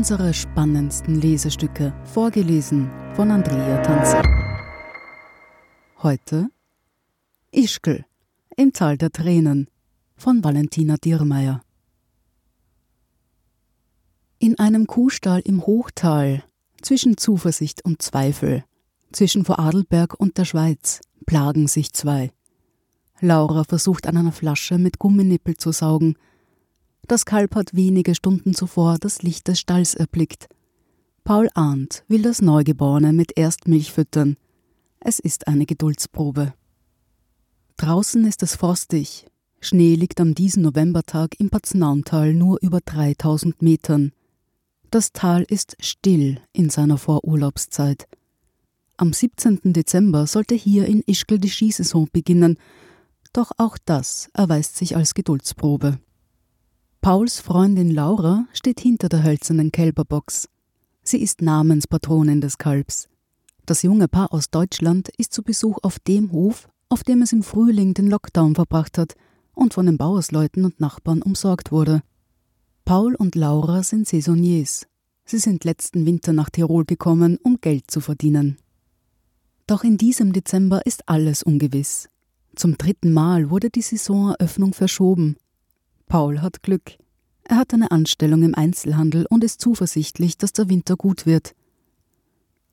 unsere spannendsten Lesestücke, vorgelesen von Andrea Tanzer. Heute Ischgl im Tal der Tränen von Valentina Diermeier. In einem Kuhstall im Hochtal, zwischen Zuversicht und Zweifel, zwischen Vorarlberg und der Schweiz, plagen sich zwei. Laura versucht an einer Flasche mit Gumminippel zu saugen. Das Kalb hat wenige Stunden zuvor das Licht des Stalls erblickt. Paul Arndt will das Neugeborene mit Erstmilch füttern. Es ist eine Geduldsprobe. Draußen ist es frostig. Schnee liegt am diesen Novembertag im Paznauntal nur über 3000 Metern. Das Tal ist still in seiner Vorurlaubszeit. Am 17. Dezember sollte hier in Ischgl die Skisaison beginnen doch auch das erweist sich als Geduldsprobe. Pauls Freundin Laura steht hinter der hölzernen Kälberbox. Sie ist Namenspatronin des Kalbs. Das junge Paar aus Deutschland ist zu Besuch auf dem Hof, auf dem es im Frühling den Lockdown verbracht hat und von den Bauersleuten und Nachbarn umsorgt wurde. Paul und Laura sind Saisonniers. Sie sind letzten Winter nach Tirol gekommen, um Geld zu verdienen. Doch in diesem Dezember ist alles ungewiss. Zum dritten Mal wurde die Saisoneröffnung verschoben. Paul hat Glück. Er hat eine Anstellung im Einzelhandel und ist zuversichtlich, dass der Winter gut wird.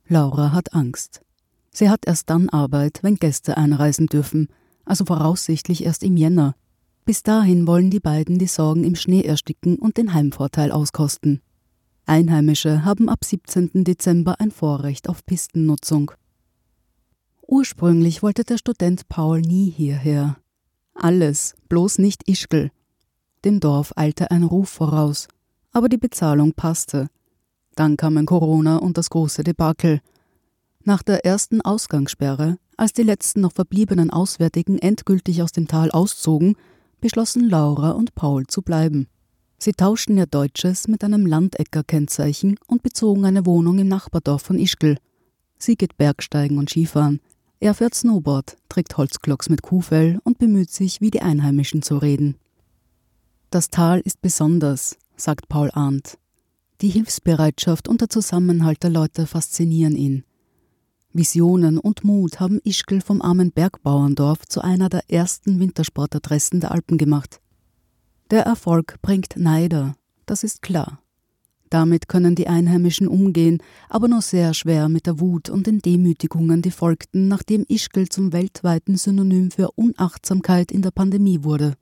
Laura hat Angst. Sie hat erst dann Arbeit, wenn Gäste einreisen dürfen, also voraussichtlich erst im Jänner. Bis dahin wollen die beiden die Sorgen im Schnee ersticken und den Heimvorteil auskosten. Einheimische haben ab 17. Dezember ein Vorrecht auf Pistennutzung. Ursprünglich wollte der Student Paul nie hierher. Alles, bloß nicht Ischgl. Dem Dorf eilte ein Ruf voraus, aber die Bezahlung passte. Dann kamen Corona und das große Debakel. Nach der ersten Ausgangssperre, als die letzten noch verbliebenen Auswärtigen endgültig aus dem Tal auszogen, beschlossen Laura und Paul zu bleiben. Sie tauschten ihr Deutsches mit einem Landecker-Kennzeichen und bezogen eine Wohnung im Nachbardorf von Ischgl. Sie geht Bergsteigen und Skifahren. Er fährt Snowboard, trägt Holzklocks mit Kuhfell und bemüht sich, wie die Einheimischen zu reden. Das Tal ist besonders, sagt Paul Arndt. Die Hilfsbereitschaft und der Zusammenhalt der Leute faszinieren ihn. Visionen und Mut haben Ischgl vom armen Bergbauerndorf zu einer der ersten Wintersportadressen der Alpen gemacht. Der Erfolg bringt Neider, das ist klar. Damit können die Einheimischen umgehen, aber nur sehr schwer mit der Wut und den Demütigungen, die folgten, nachdem Ischgl zum weltweiten Synonym für Unachtsamkeit in der Pandemie wurde.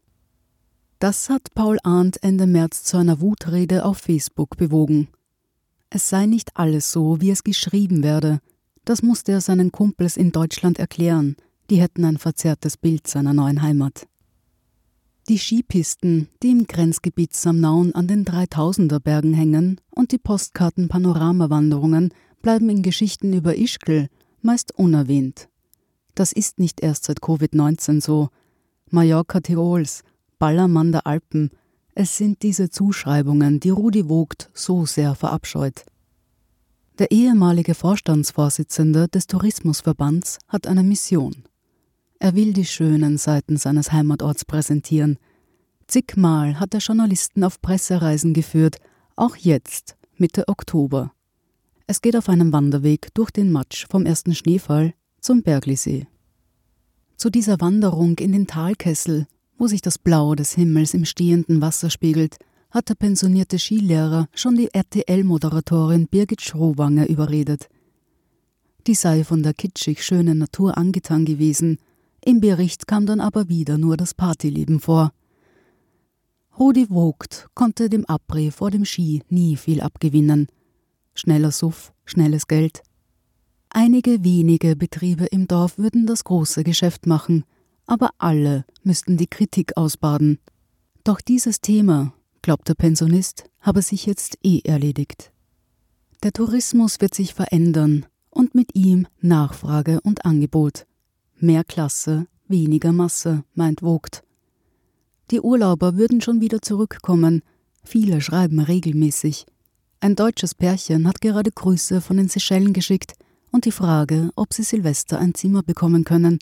Das hat Paul Arndt Ende März zu einer Wutrede auf Facebook bewogen. Es sei nicht alles so, wie es geschrieben werde. Das musste er seinen Kumpels in Deutschland erklären. Die hätten ein verzerrtes Bild seiner neuen Heimat. Die Skipisten, die im Grenzgebiet Samnaun an den 3000er Bergen hängen, und die Postkarten-Panoramawanderungen bleiben in Geschichten über Ischgl meist unerwähnt. Das ist nicht erst seit Covid-19 so. Mallorca Tirols, Ballermann der Alpen, es sind diese Zuschreibungen, die Rudi Vogt so sehr verabscheut. Der ehemalige Vorstandsvorsitzende des Tourismusverbands hat eine Mission. Er will die schönen Seiten seines Heimatorts präsentieren. Zigmal hat er Journalisten auf Pressereisen geführt, auch jetzt, Mitte Oktober. Es geht auf einem Wanderweg durch den Matsch vom ersten Schneefall zum Berglisee. Zu dieser Wanderung in den Talkessel, wo sich das Blau des Himmels im stehenden Wasser spiegelt, hat der pensionierte Skilehrer schon die RTL-Moderatorin Birgit Schrowanger überredet. Die sei von der kitschig schönen Natur angetan gewesen im Bericht kam dann aber wieder nur das Partyleben vor. Rudi Vogt konnte dem Abre vor dem Ski nie viel abgewinnen. Schneller Suff, schnelles Geld. Einige wenige Betriebe im Dorf würden das große Geschäft machen, aber alle müssten die Kritik ausbaden. Doch dieses Thema, glaubt der Pensionist, habe sich jetzt eh erledigt. Der Tourismus wird sich verändern und mit ihm Nachfrage und Angebot. Mehr Klasse, weniger Masse, meint Vogt. Die Urlauber würden schon wieder zurückkommen. Viele schreiben regelmäßig. Ein deutsches Pärchen hat gerade Grüße von den Seychellen geschickt und die Frage, ob sie Silvester ein Zimmer bekommen können.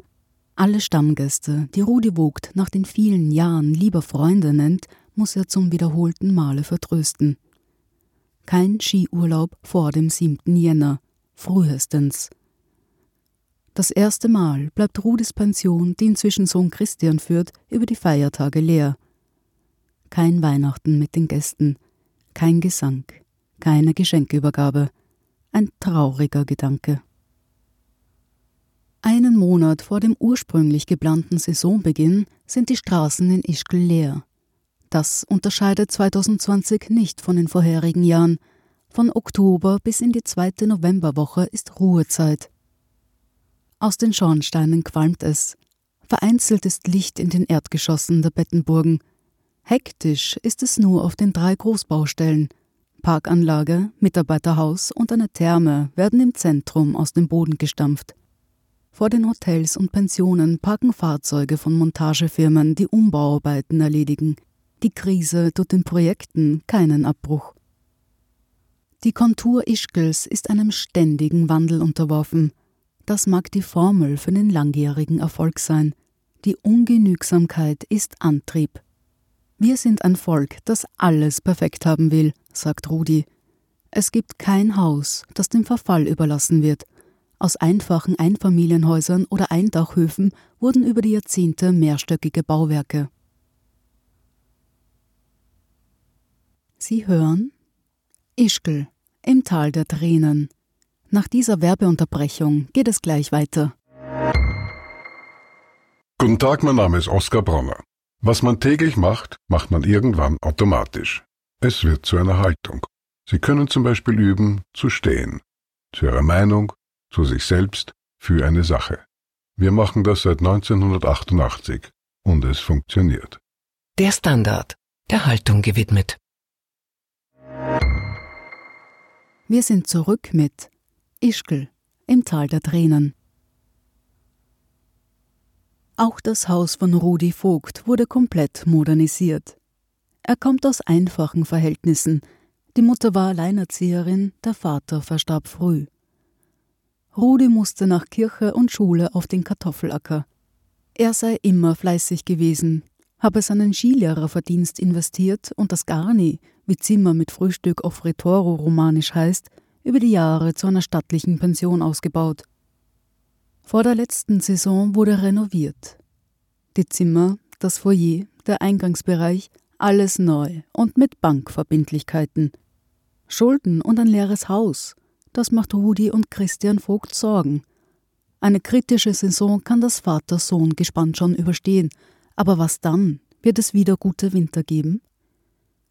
Alle Stammgäste, die Rudi Vogt nach den vielen Jahren lieber Freunde nennt, muss er zum wiederholten Male vertrösten. Kein Skiurlaub vor dem 7. Jänner, frühestens. Das erste Mal bleibt Rudis Pension, die inzwischen Sohn Christian führt, über die Feiertage leer. Kein Weihnachten mit den Gästen, kein Gesang, keine Geschenkeübergabe. Ein trauriger Gedanke. Monat vor dem ursprünglich geplanten Saisonbeginn sind die Straßen in Ischgl leer. Das unterscheidet 2020 nicht von den vorherigen Jahren. Von Oktober bis in die zweite Novemberwoche ist Ruhezeit. Aus den Schornsteinen qualmt es. Vereinzelt ist Licht in den Erdgeschossen der Bettenburgen. Hektisch ist es nur auf den drei Großbaustellen. Parkanlage, Mitarbeiterhaus und eine Therme werden im Zentrum aus dem Boden gestampft. Vor den Hotels und Pensionen parken Fahrzeuge von Montagefirmen, die Umbauarbeiten erledigen. Die Krise tut den Projekten keinen Abbruch. Die Kontur Ischgls ist einem ständigen Wandel unterworfen. Das mag die Formel für den langjährigen Erfolg sein. Die Ungenügsamkeit ist Antrieb. Wir sind ein Volk, das alles perfekt haben will, sagt Rudi. Es gibt kein Haus, das dem Verfall überlassen wird. Aus einfachen Einfamilienhäusern oder Eindachhöfen wurden über die Jahrzehnte mehrstöckige Bauwerke. Sie hören Ischgl im Tal der Tränen. Nach dieser Werbeunterbrechung geht es gleich weiter. Guten Tag, mein Name ist Oskar Bronner. Was man täglich macht, macht man irgendwann automatisch. Es wird zu einer Haltung. Sie können zum Beispiel üben, zu stehen, zu Ihrer Meinung, zu sich selbst, für eine Sache. Wir machen das seit 1988 und es funktioniert. Der Standard, der Haltung gewidmet. Wir sind zurück mit Ischgl im Tal der Tränen. Auch das Haus von Rudi Vogt wurde komplett modernisiert. Er kommt aus einfachen Verhältnissen. Die Mutter war Alleinerzieherin, der Vater verstarb früh. Rudi musste nach Kirche und Schule auf den Kartoffelacker. Er sei immer fleißig gewesen, habe seinen Skilehrerverdienst investiert und das Garni, wie Zimmer mit Frühstück auf Retoro romanisch heißt, über die Jahre zu einer stattlichen Pension ausgebaut. Vor der letzten Saison wurde renoviert. Die Zimmer, das Foyer, der Eingangsbereich, alles neu und mit Bankverbindlichkeiten. Schulden und ein leeres Haus, das macht Rudi und Christian Vogt Sorgen. Eine kritische Saison kann das Vater-Sohn-Gespann schon überstehen, aber was dann? Wird es wieder gute Winter geben?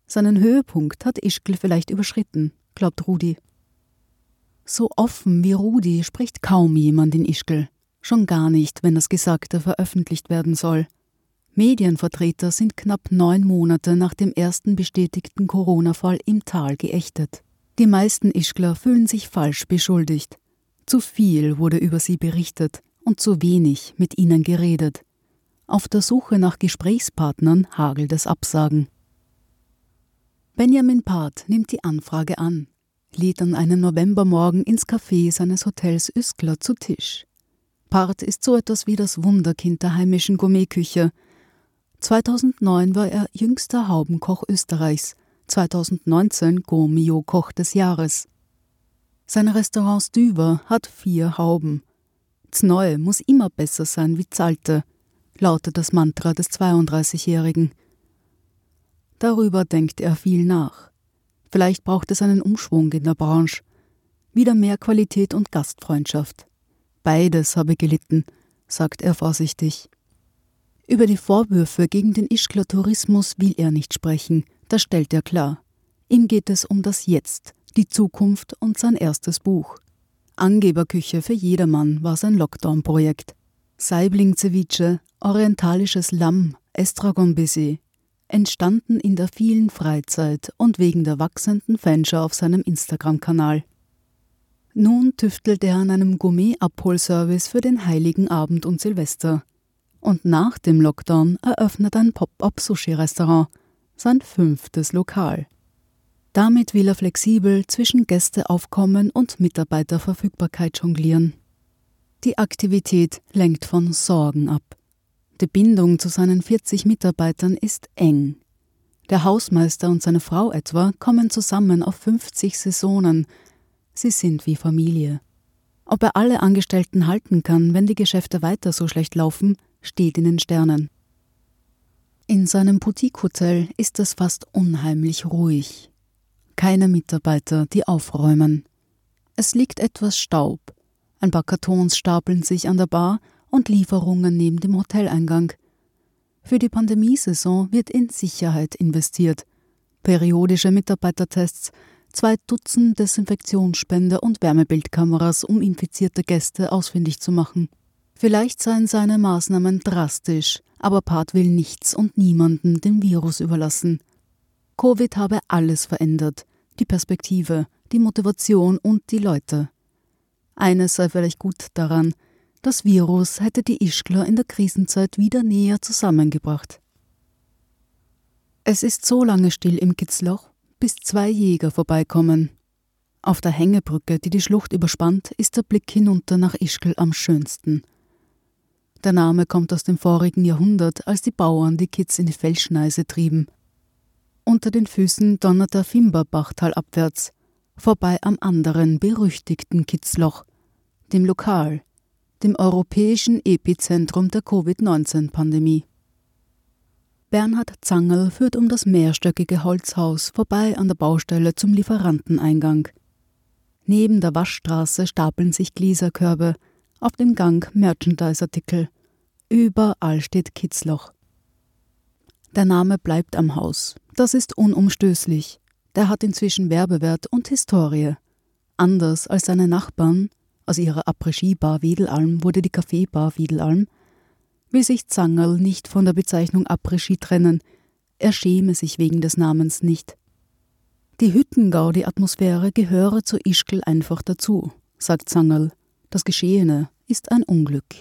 Seinen Höhepunkt hat Ischgl vielleicht überschritten, glaubt Rudi. So offen wie Rudi spricht kaum jemand in Ischgl, schon gar nicht, wenn das Gesagte veröffentlicht werden soll. Medienvertreter sind knapp neun Monate nach dem ersten bestätigten Corona-Fall im Tal geächtet. Die meisten Ischgler fühlen sich falsch beschuldigt. Zu viel wurde über sie berichtet und zu wenig mit ihnen geredet. Auf der Suche nach Gesprächspartnern hagelt es Absagen. Benjamin Part nimmt die Anfrage an, lädt an einem Novembermorgen ins Café seines Hotels Üskler zu Tisch. Part ist so etwas wie das Wunderkind der heimischen Gourmetküche. 2009 war er jüngster Haubenkoch Österreichs 2019 Gourmio Koch des Jahres. Sein Restaurant Stüver hat vier Hauben. Zneu muss immer besser sein wie Zalte, lautet das Mantra des 32-Jährigen. Darüber denkt er viel nach. Vielleicht braucht es einen Umschwung in der Branche. Wieder mehr Qualität und Gastfreundschaft. Beides habe gelitten, sagt er vorsichtig. Über die Vorwürfe gegen den Ischgler Tourismus will er nicht sprechen, das stellt er klar. Ihm geht es um das Jetzt, die Zukunft und sein erstes Buch. Angeberküche für jedermann war sein Lockdown-Projekt. Saibling-Ceviche, orientalisches Lamm, Estragon-Baiser, entstanden in der vielen Freizeit und wegen der wachsenden Fanscher auf seinem Instagram-Kanal. Nun tüftelt er an einem Gourmet-Abholservice für den Heiligen Abend und Silvester. Und nach dem Lockdown eröffnet ein Pop-up-Sushi-Restaurant – sein fünftes Lokal. Damit will er flexibel zwischen Gästeaufkommen und Mitarbeiterverfügbarkeit jonglieren. Die Aktivität lenkt von Sorgen ab. Die Bindung zu seinen 40 Mitarbeitern ist eng. Der Hausmeister und seine Frau etwa kommen zusammen auf 50 Saisonen. Sie sind wie Familie. Ob er alle Angestellten halten kann, wenn die Geschäfte weiter so schlecht laufen, steht in den Sternen. In seinem Boutique-Hotel ist es fast unheimlich ruhig. Keine Mitarbeiter, die aufräumen. Es liegt etwas Staub. Ein paar Kartons stapeln sich an der Bar und Lieferungen neben dem Hoteleingang. Für die Pandemiesaison wird in Sicherheit investiert. Periodische Mitarbeitertests, zwei Dutzend Desinfektionsspender und Wärmebildkameras, um infizierte Gäste ausfindig zu machen. Vielleicht seien seine Maßnahmen drastisch, aber Part will nichts und niemanden dem Virus überlassen. Covid habe alles verändert, die Perspektive, die Motivation und die Leute. Eines sei vielleicht gut daran, das Virus hätte die Ischgler in der Krisenzeit wieder näher zusammengebracht. Es ist so lange still im Kitzloch, bis zwei Jäger vorbeikommen. Auf der Hängebrücke, die die Schlucht überspannt, ist der Blick hinunter nach Ischgl am schönsten. Der Name kommt aus dem vorigen Jahrhundert, als die Bauern die Kitz in die Felsschneise trieben. Unter den Füßen donnert der Fimberbach talabwärts, vorbei am anderen berüchtigten Kitzloch, dem Lokal, dem europäischen Epizentrum der Covid-19-Pandemie. Bernhard Zangerl führt um das mehrstöckige Holzhaus vorbei an der Baustelle zum Lieferanteneingang. Neben der Waschstraße stapeln sich Gläserkörbe, auf dem Gang Merchandise-Artikel. Überall steht Kitzloch. Der Name bleibt am Haus. Das ist unumstößlich. Der hat inzwischen Werbewert und Historie. Anders als seine Nachbarn, aus ihrer Après-Ski-Bar Wedelalm wurde die Kaffeebar Wedelalm, will sich Zangerl nicht von der Bezeichnung Après-Ski trennen. Er schäme sich wegen des Namens nicht. Die Hüttengaudi-Atmosphäre gehöre zu Ischgl einfach dazu, sagt Zangerl. Das Geschehene ist ein Unglück.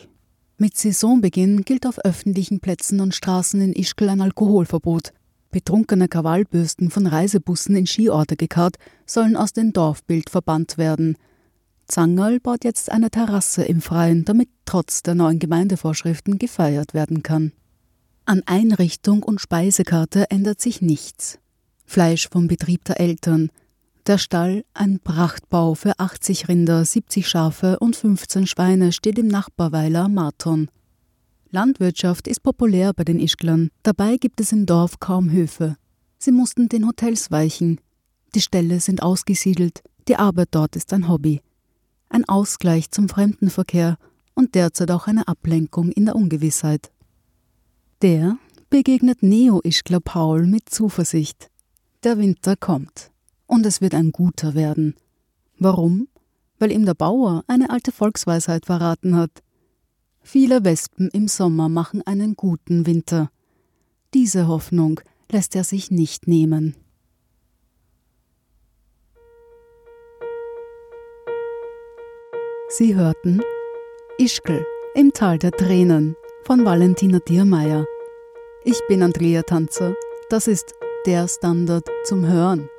Mit Saisonbeginn gilt auf öffentlichen Plätzen und Straßen in Ischgl ein Alkoholverbot. Betrunkene Krawallbürsten von Reisebussen in Skiorte gekarrt sollen aus dem Dorfbild verbannt werden – Zangerl baut jetzt eine Terrasse im Freien, damit trotz der neuen Gemeindevorschriften gefeiert werden kann. An Einrichtung und Speisekarte ändert sich nichts. Fleisch vom Betrieb der Eltern, der Stall, ein Prachtbau für 80 Rinder, 70 Schafe und 15 Schweine, steht im Nachbarweiler Marton. Landwirtschaft ist populär bei den Ischglern, dabei gibt es im Dorf kaum Höfe. Sie mussten den Hotels weichen. Die Ställe sind ausgesiedelt, die Arbeit dort ist ein Hobby ein Ausgleich zum Fremdenverkehr und derzeit auch eine Ablenkung in der Ungewissheit. Der begegnet Neo-Ischgler Paul mit Zuversicht. Der Winter kommt und es wird ein guter werden. Warum? Weil ihm der Bauer eine alte Volksweisheit verraten hat. Viele Wespen im Sommer machen einen guten Winter. Diese Hoffnung lässt er sich nicht nehmen. Sie hörten Ischgl im Tal der Tränen von Valentina Diermeier. Ich bin Andrea Tanzer. Das ist der Standard zum Hören.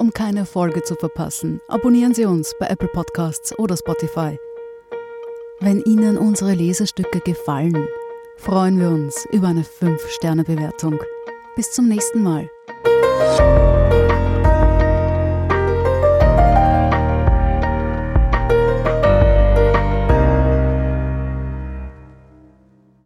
Um keine Folge zu verpassen, abonnieren Sie uns bei Apple Podcasts oder Spotify. Wenn Ihnen unsere Lesestücke gefallen, freuen wir uns über eine 5-Sterne-Bewertung. Bis zum nächsten Mal.